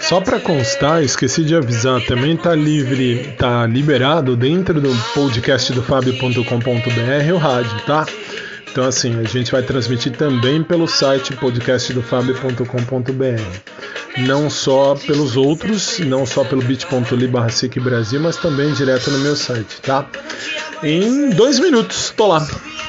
Só para constar, esqueci de avisar, também tá livre, tá liberado dentro do podcast do fabio.com.br o rádio, tá? Então assim, a gente vai transmitir também pelo site podcastdofabio.com.br. Não só pelos outros, não só pelo bit.ly barra Brasil, mas também direto no meu site, tá? Em dois minutos, tô lá.